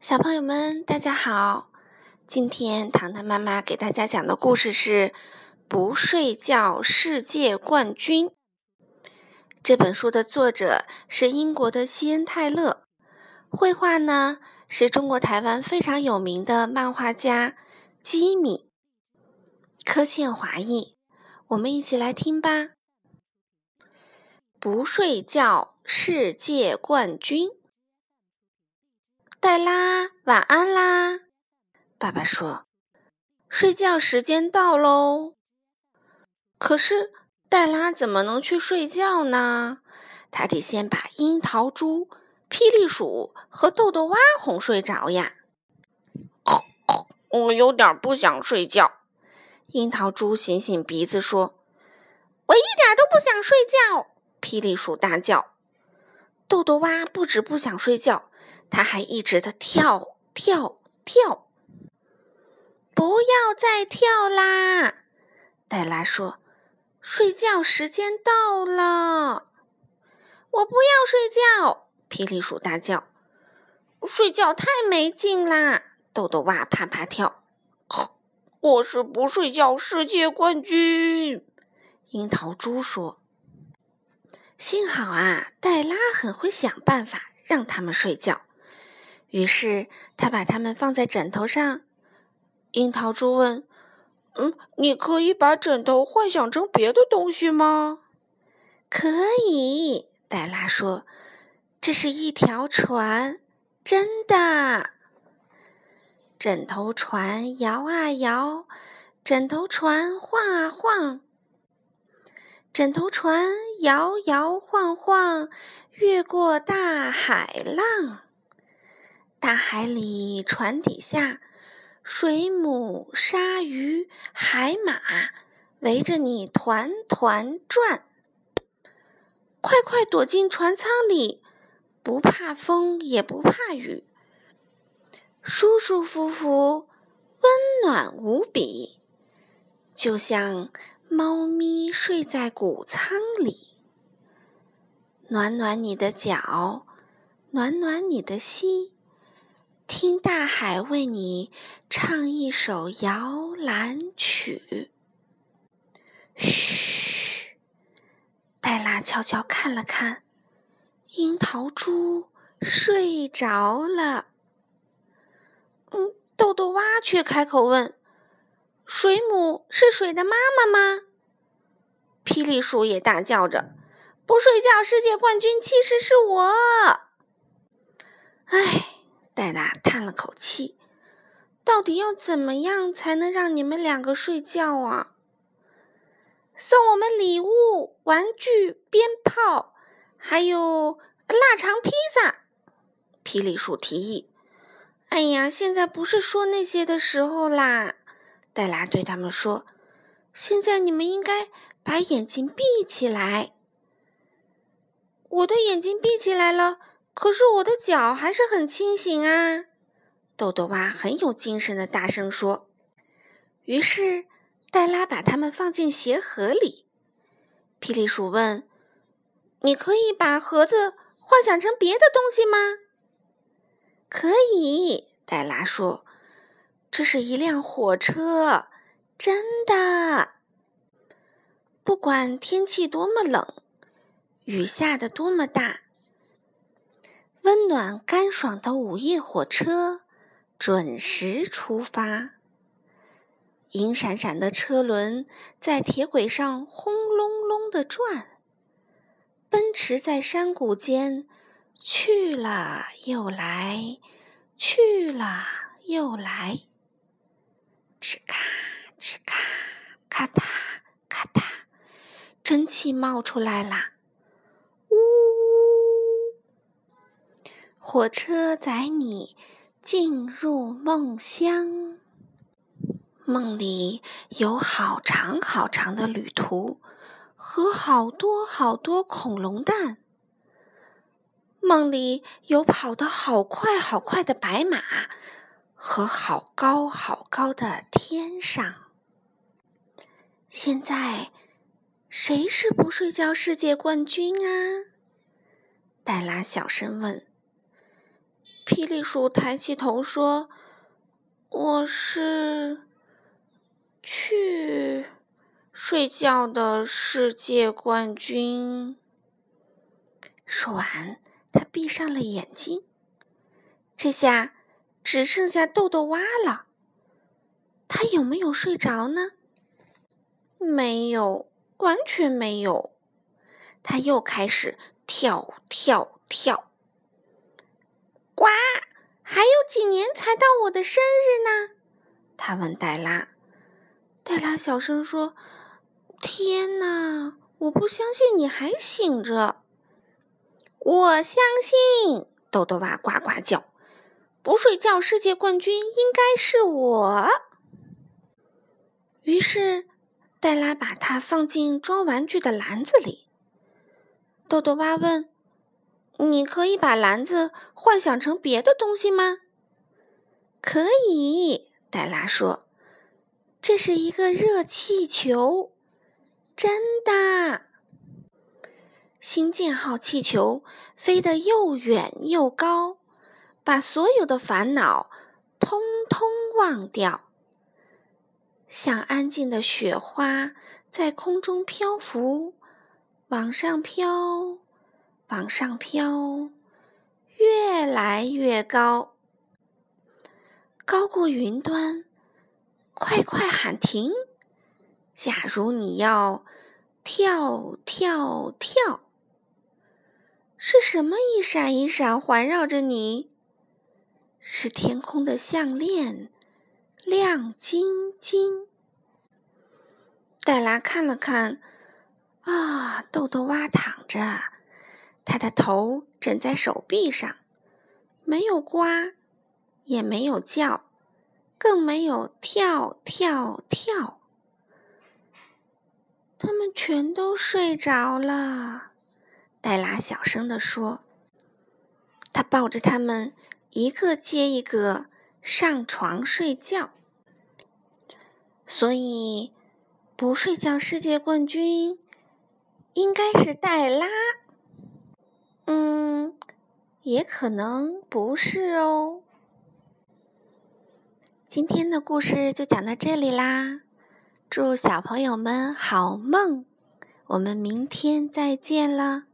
小朋友们，大家好！今天糖糖妈妈给大家讲的故事是《不睡觉世界冠军》。这本书的作者是英国的西恩·泰勒，绘画呢是中国台湾非常有名的漫画家吉米·柯倩华译。我们一起来听吧，《不睡觉世界冠军》。黛拉，晚安啦！爸爸说：“睡觉时间到喽。”可是黛拉怎么能去睡觉呢？她得先把樱桃猪、霹雳鼠和豆豆蛙哄睡着呀。我有点不想睡觉。樱桃猪醒醒鼻子说：“我一点都不想睡觉。”霹雳鼠大叫。豆豆蛙不止不想睡觉。他还一直的跳跳跳，不要再跳啦！黛拉说：“睡觉时间到了。”我不要睡觉！霹雳鼠大叫：“睡觉太没劲啦！”豆豆蛙啪啪跳：“我是不睡觉世界冠军！”樱桃猪说：“幸好啊，黛拉很会想办法让他们睡觉。”于是他把它们放在枕头上。樱桃猪问：“嗯，你可以把枕头幻想成别的东西吗？”“可以。”黛拉说，“这是一条船，真的。”枕头船摇啊摇，枕头船晃啊晃，枕头船摇摇晃晃，越过大海浪。大海里，船底下，水母、鲨鱼、海马围着你团团转。快快躲进船舱里，不怕风，也不怕雨，舒舒服服，温暖无比，就像猫咪睡在谷仓里。暖暖你的脚，暖暖你的心。听大海为你唱一首摇篮曲。嘘，黛拉悄悄看了看，樱桃猪睡着了。嗯，豆豆蛙却开口问：“水母是水的妈妈吗？”霹雳鼠也大叫着：“不睡觉世界冠军其实是我。”唉。戴拉叹了口气：“到底要怎么样才能让你们两个睡觉啊？”送我们礼物、玩具、鞭炮，还有腊肠披萨。霹雳鼠提议：“哎呀，现在不是说那些的时候啦！”黛拉对他们说：“现在你们应该把眼睛闭起来。”我的眼睛闭起来了。可是我的脚还是很清醒啊！豆豆蛙很有精神的大声说。于是黛拉把它们放进鞋盒里。霹雳鼠问：“你可以把盒子幻想成别的东西吗？”“可以。”黛拉说，“这是一辆火车，真的。不管天气多么冷，雨下的多么大。”温暖干爽的午夜火车准时出发，银闪闪的车轮在铁轨上轰隆隆的转，奔驰在山谷间去了又来，去了又来，吱咔吱咔，咔嗒咔嗒，蒸汽冒出来啦。火车载你进入梦乡，梦里有好长好长的旅途和好多好多恐龙蛋。梦里有跑得好快好快的白马和好高好高的天上。现在谁是不睡觉世界冠军啊？黛拉小声问。霹雳鼠抬起头说：“我是去睡觉的世界冠军。”说完，他闭上了眼睛。这下只剩下豆豆蛙了。他有没有睡着呢？没有，完全没有。他又开始跳跳跳。呱！还有几年才到我的生日呢？他问黛拉。黛拉小声说：“天哪，我不相信你还醒着。”我相信，豆豆蛙呱呱叫。不睡觉世界冠军应该是我。于是，黛拉把它放进装玩具的篮子里。豆豆蛙问：“你可以把篮子幻想成别的东西吗？”“可以。”黛拉说，“这是一个热气球，真的。星舰号气球飞得又远又高。”把所有的烦恼通通忘掉，像安静的雪花在空中漂浮，往上飘，往上飘，越来越高，高过云端。快快喊停！假如你要跳跳跳，是什么一闪一闪环绕着你？是天空的项链，亮晶晶。黛拉看了看，啊，豆豆蛙躺着，他的头枕在手臂上，没有呱，也没有叫，更没有跳跳跳。他们全都睡着了，黛拉小声地说。他抱着他们。一个接一个上床睡觉，所以不睡觉世界冠军应该是黛拉。嗯，也可能不是哦。今天的故事就讲到这里啦，祝小朋友们好梦，我们明天再见了。